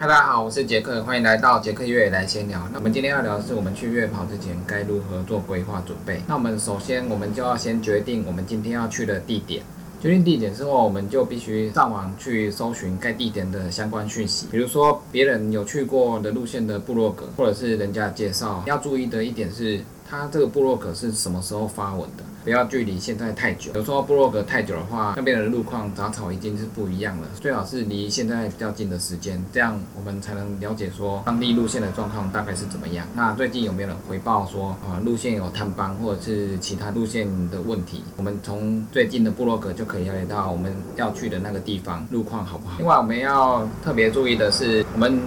嗨，大家好，我是杰克，欢迎来到杰克越野来闲聊。那我们今天要聊的是，我们去越野跑之前该如何做规划准备。那我们首先，我们就要先决定我们今天要去的地点。决定地点之后，我们就必须上网去搜寻该地点的相关讯息，比如说别人有去过的路线的部落格，或者是人家介绍。要注意的一点是。它这个部落格是什么时候发文的？不要距离现在太久。有时候部落格太久的话，那边的路况杂草已经是不一样了。最好是离现在比较近的时间，这样我们才能了解说当地路线的状况大概是怎么样。那最近有没有人回报说啊路线有坍方或者是其他路线的问题？我们从最近的部落格就可以了解到我们要去的那个地方路况好不好。另外我们要特别注意的是，我们。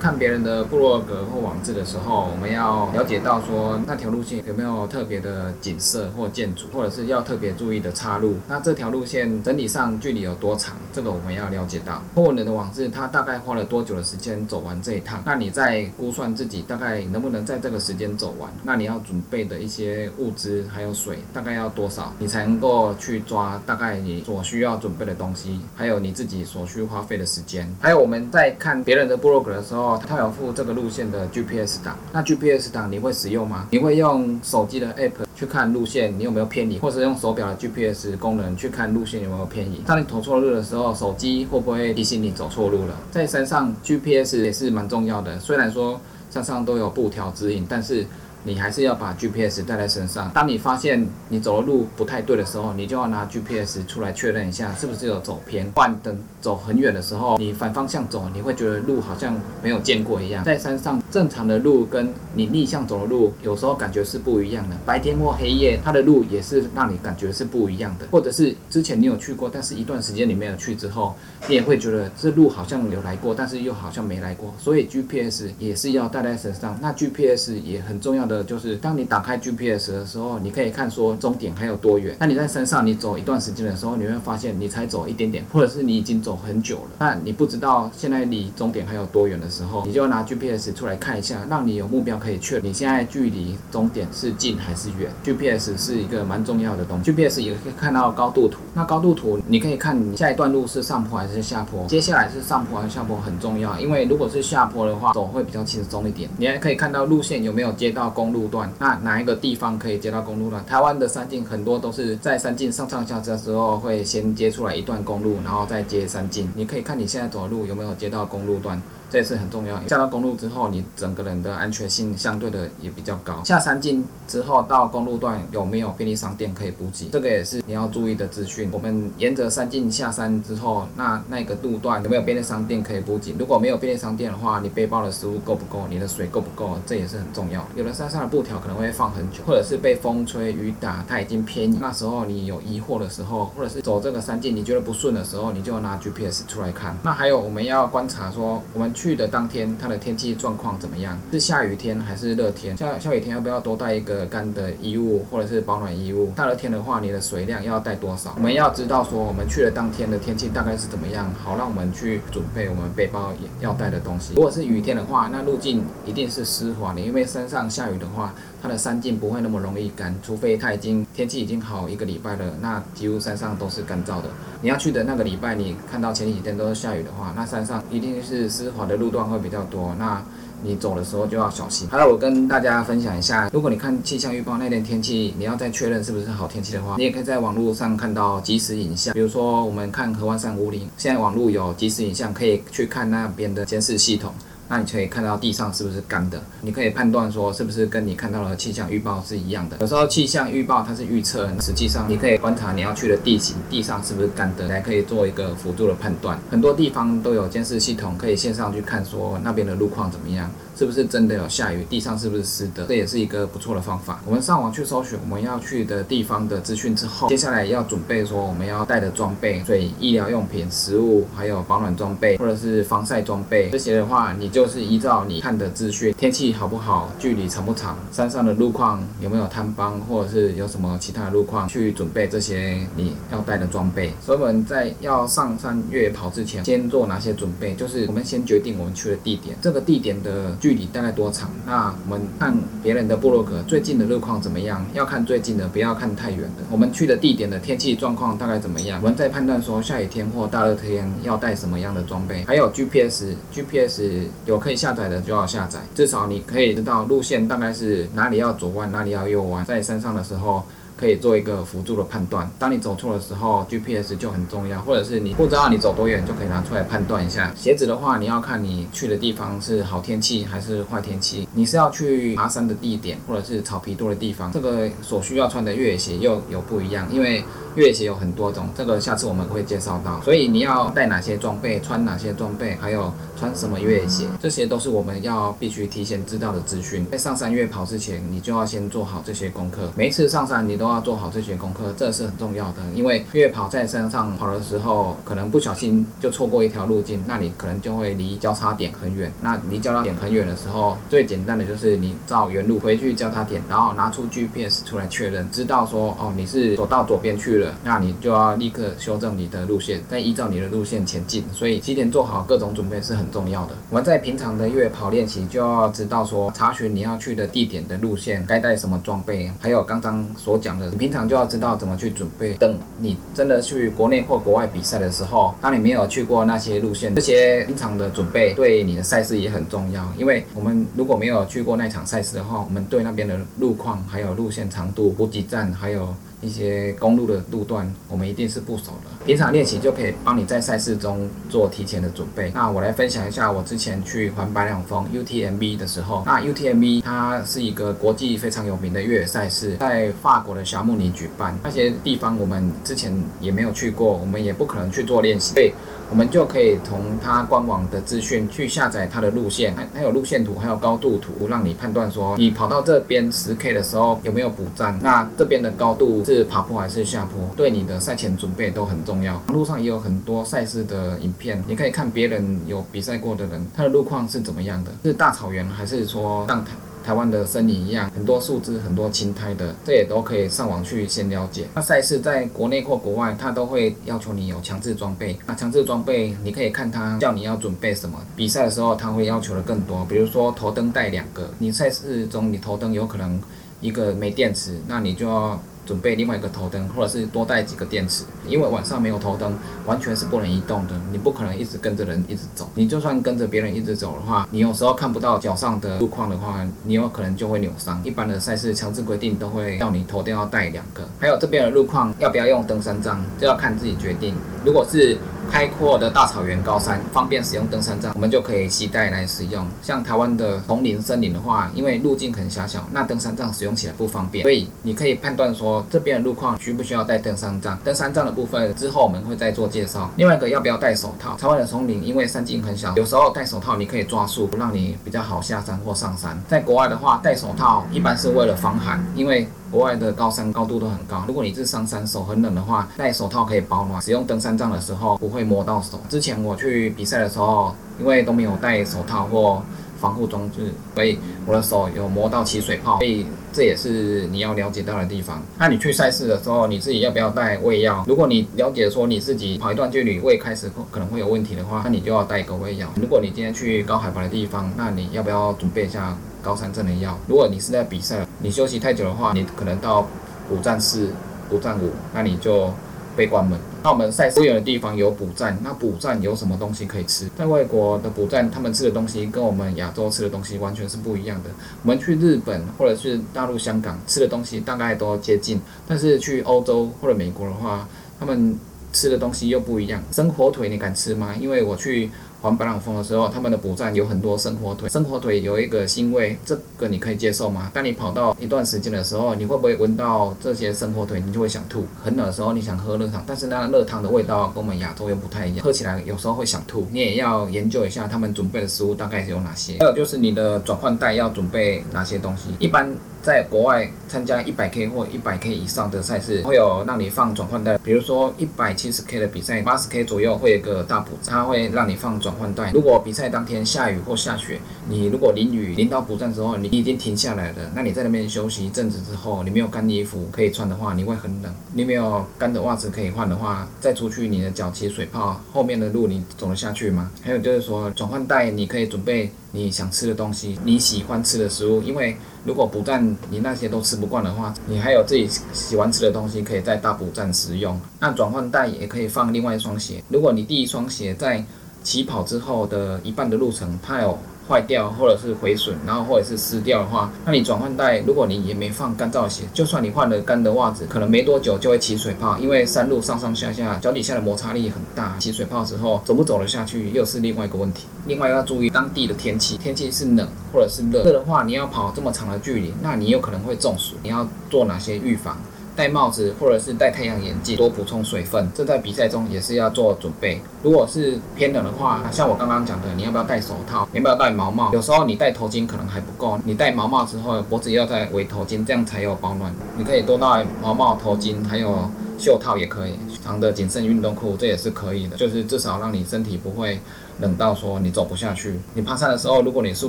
看别人的部落格或网志的时候，我们要了解到说那条路线有没有特别的景色或建筑，或者是要特别注意的岔路。那这条路线整体上距离有多长，这个我们要了解到。或人的网志他大概花了多久的时间走完这一趟？那你在估算自己大概能不能在这个时间走完？那你要准备的一些物资还有水大概要多少，你才能够去抓大概你所需要准备的东西，还有你自己所需花费的时间。还有我们在看别人的部落格的时候。他有付这个路线的 GPS 档，那 GPS 档你会使用吗？你会用手机的 App 去看路线，你有没有偏离，或者用手表的 GPS 功能去看路线有没有偏移？当你走错路的时候，手机会不会提醒你走错路了？在山上 GPS 也是蛮重要的，虽然说山上都有布条指引，但是。你还是要把 GPS 带在身上。当你发现你走的路不太对的时候，你就要拿 GPS 出来确认一下是不是有走偏。换等走很远的时候，你反方向走，你会觉得路好像没有见过一样。在山上正常的路跟你逆向走的路，有时候感觉是不一样的。白天或黑夜，它的路也是让你感觉是不一样的。或者是之前你有去过，但是一段时间你没有去之后，你也会觉得这路好像有来过，但是又好像没来过。所以 GPS 也是要带在身上。那 GPS 也很重要的。就是当你打开 GPS 的时候，你可以看说终点还有多远。那你在山上你走一段时间的时候，你会发现你才走一点点，或者是你已经走很久了。那你不知道现在离终点还有多远的时候，你就拿 GPS 出来看一下，让你有目标可以确你现在距离终点是近还是远。GPS 是一个蛮重要的东西。GPS 也可以看到高度图。那高度图你可以看你下一段路是上坡还是下坡，接下来是上坡还是下坡很重要，因为如果是下坡的话，走会比较轻松一点。你还可以看到路线有没有接到公路段，那哪一个地方可以接到公路段？台湾的山径很多都是在山径上上下车的时候会先接出来一段公路，然后再接山径。你可以看你现在走路有没有接到公路段。这也是很重要。下到公路之后，你整个人的安全性相对的也比较高。下山径之后到公路段有没有便利商店可以补给？这个也是你要注意的资讯。我们沿着山径下山之后，那那个路段有没有便利商店可以补给？如果没有便利商店的话，你背包的食物够不够？你的水够不够？这也是很重要。有的山上的布条可能会放很久，或者是被风吹雨打，它已经偏移。那时候你有疑惑的时候，或者是走这个山径你觉得不顺的时候，你就拿 GPS 出来看。那还有我们要观察说我们。去的当天，它的天气状况怎么样？是下雨天还是热天？下下雨天要不要多带一个干的衣物或者是保暖衣物？大热天的话，你的水量要带多少？我们要知道说，我们去的当天的天气大概是怎么样，好让我们去准备我们背包要带的东西。如果是雨天的话，那路径一定是湿滑的，因为山上下雨的话。它的山径不会那么容易干，除非它已经天气已经好一个礼拜了，那几乎山上都是干燥的。你要去的那个礼拜，你看到前几天都是下雨的话，那山上一定是湿滑的路段会比较多，那你走的时候就要小心。好了，我跟大家分享一下，如果你看气象预报那天天气，你要再确认是不是好天气的话，你也可以在网络上看到即时影像，比如说我们看河湾山五岭，现在网络有即时影像，可以去看那边的监视系统。那你可以看到地上是不是干的？你可以判断说是不是跟你看到的气象预报是一样的。有时候气象预报它是预测，实际上你可以观察你要去的地形，地上是不是干的，来可以做一个辅助的判断。很多地方都有监视系统，可以线上去看说那边的路况怎么样。是不是真的有下雨？地上是不是湿的？这也是一个不错的方法。我们上网去搜寻我们要去的地方的资讯之后，接下来要准备说我们要带的装备，所以医疗用品、食物，还有保暖装备或者是防晒装备，这些的话你就。是依照你看的资讯，天气好不好，距离长不长，山上的路况有没有坍方，或者是有什么其他的路况，去准备这些你要带的装备。所以我们在要上山越野跑之前，先做哪些准备？就是我们先决定我们去的地点，这个地点的距离大概多长？那我们看别人的部落格最近的路况怎么样？要看最近的，不要看太远的。我们去的地点的天气状况大概怎么样？我们再判断说下雨天或大热天要带什么样的装备。还有 GPS，GPS 有可以下载的就要下载，至少你可以知道路线大概是哪里要左弯，哪里要右弯。在山上的时候。可以做一个辅助的判断。当你走错的时候，GPS 就很重要，或者是你不知道你走多远，就可以拿出来判断一下。鞋子的话，你要看你去的地方是好天气还是坏天气。你是要去爬山的地点，或者是草皮多的地方，这个所需要穿的越野鞋又有不一样，因为越野鞋有很多种，这个下次我们会介绍到。所以你要带哪些装备，穿哪些装备，还有穿什么越野鞋，这些都是我们要必须提前知道的资讯。在上山越野跑之前，你就要先做好这些功课。每一次上山，你都要做好这些功课，这是很重要的。因为越野跑在山上跑的时候，可能不小心就错过一条路径，那你可能就会离交叉点很远。那离交叉点很远的时候，最简单的就是你照原路回去交叉点，然后拿出 GPS 出来确认，知道说哦你是走到左边去了，那你就要立刻修正你的路线，再依照你的路线前进。所以提前做好各种准备是很重要的。我们在平常的越野跑练习就要知道说查询你要去的地点的路线，该带什么装备，还有刚刚所讲的，你平常。就要知道怎么去准备。等你真的去国内或国外比赛的时候，当你没有去过那些路线，这些平常的准备对你的赛事也很重要。因为我们如果没有去过那场赛事的话，我们对那边的路况、还有路线长度、补给站，还有。一些公路的路段，我们一定是不熟的。平常练习就可以帮你在赛事中做提前的准备。那我来分享一下我之前去环白两峰 UTMB 的时候。那 UTMB 它是一个国际非常有名的越野赛事，在法国的霞慕尼举办。那些地方我们之前也没有去过，我们也不可能去做练习。所以我们就可以从它官网的资讯去下载它的路线，它有路线图，还有高度图，让你判断说你跑到这边十 K 的时候有没有补站。那这边的高度是爬坡还是下坡，对你的赛前准备都很重。路上也有很多赛事的影片，你可以看别人有比赛过的人，他的路况是怎么样的，是大草原还是说像台。台湾的森林一样，很多树枝，很多青苔的，这也都可以上网去先了解。那赛事在国内或国外，它都会要求你有强制装备。那强制装备，你可以看它叫你要准备什么。比赛的时候，它会要求的更多，比如说头灯带两个。你赛事中你头灯有可能一个没电池，那你就要。准备另外一个头灯，或者是多带几个电池，因为晚上没有头灯，完全是不能移动的。你不可能一直跟着人一直走，你就算跟着别人一直走的话，你有时候看不到脚上的路况的话，你有可能就会扭伤。一般的赛事强制规定都会要你头灯要带两个，还有这边的路况要不要用登山杖，就要看自己决定。如果是开阔的大草原高山，方便使用登山杖，我们就可以携带来使用。像台湾的丛林森林的话，因为路径很狭小，那登山杖使用起来不方便，所以你可以判断说这边的路况需不需要带登山杖。登山杖的部分之后我们会再做介绍。另外一个要不要戴手套？台湾的丛林因为山径很小，有时候戴手套你可以抓树，让你比较好下山或上山。在国外的话，戴手套一般是为了防寒，因为。国外的高山高度都很高，如果你是上山手很冷的话，戴手套可以保暖。使用登山杖的时候不会摸到手。之前我去比赛的时候，因为都没有戴手套或防护装置，所以我的手有磨到起水泡。所以这也是你要了解到的地方。那你去赛事的时候，你自己要不要带胃药？如果你了解说你自己跑一段距离胃开始可能会有问题的话，那你就要带一个胃药。如果你今天去高海拔的地方，那你要不要准备一下？高山症的药，如果你是在比赛，你休息太久的话，你可能到五站四、五站五，那你就被关门。那我们赛不远的地方有补站，那补站有什么东西可以吃？在外国的补站，他们吃的东西跟我们亚洲吃的东西完全是不一样的。我们去日本或者是大陆、香港吃的东西大概都接近，但是去欧洲或者美国的话，他们吃的东西又不一样。生火腿你敢吃吗？因为我去。环白朗峰的时候，他们的补站有很多生火腿，生火腿有一个腥味，这个你可以接受吗？当你跑到一段时间的时候，你会不会闻到这些生火腿，你就会想吐？很冷的时候你想喝热汤，但是那热汤的味道跟我们亚洲又不太一样，喝起来有时候会想吐。你也要研究一下他们准备的食物大概有哪些，还有就是你的转换带要准备哪些东西。一般在国外参加一百 K 或一百 K 以上的赛事，会有让你放转换带。比如说一百七十 K 的比赛，八十 K 左右会有个大补，它会让你放转换带。如果比赛当天下雨或下雪，你如果淋雨淋到补站之后，你已经停下来了，那你在那边休息一阵子之后，你没有干衣服可以穿的话，你会很冷。你没有干的袜子可以换的话，再出去你的脚起水泡，后面的路你走得下去吗？还有就是说转换带，你可以准备。你想吃的东西，你喜欢吃的食物，因为如果补站你那些都吃不惯的话，你还有自己喜欢吃的东西可以在大补站食用。那转换袋也可以放另外一双鞋，如果你第一双鞋在起跑之后的一半的路程，它有。坏掉或者是毁损，然后或者是湿掉的话，那你转换带，如果你也没放干燥鞋，就算你换了干的袜子，可能没多久就会起水泡，因为山路上上下下，脚底下的摩擦力很大，起水泡之后走不走得下去又是另外一个问题。另外要注意当地的天气，天气是冷或者是热，热的话你要跑这么长的距离，那你有可能会中暑，你要做哪些预防？戴帽子或者是戴太阳眼镜，多补充水分，这在比赛中也是要做准备。如果是偏冷的话，像我刚刚讲的，你要不要戴手套？要不要戴毛帽？有时候你戴头巾可能还不够，你戴毛帽之后，脖子要再围头巾，这样才有保暖。你可以多戴毛帽、头巾，还有袖套也可以，长的紧身运动裤这也是可以的，就是至少让你身体不会冷到说你走不下去。你爬山的时候，如果你速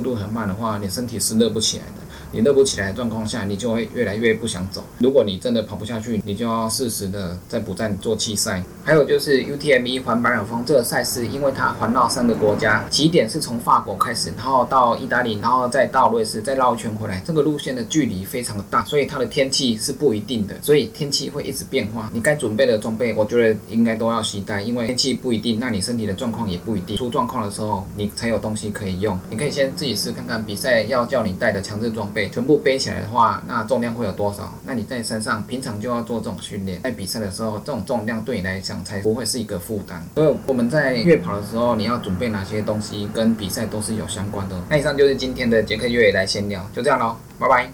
度很慢的话，你身体是热不起来的。你热不起来的状况下，你就会越来越不想走。如果你真的跑不下去，你就要适时的在补站做气赛。还有就是 UTME 环白尔峰这个赛事，因为它环绕三个国家，起点是从法国开始，然后到意大利，然后再到瑞士，再绕一圈回来，这个路线的距离非常的大，所以它的天气是不一定的，所以天气会一直变化。你该准备的装备，我觉得应该都要携带，因为天气不一定，那你身体的状况也不一定。出状况的时候，你才有东西可以用。你可以先自己试看看，比赛要叫你带的强制装备。全部背起来的话，那重量会有多少？那你在山上平常就要做这种训练，在比赛的时候，这种重量对你来讲才不会是一个负担。所以我们在月跑的时候，你要准备哪些东西，跟比赛都是有相关的。那以上就是今天的杰克越野来闲聊，就这样喽，拜拜。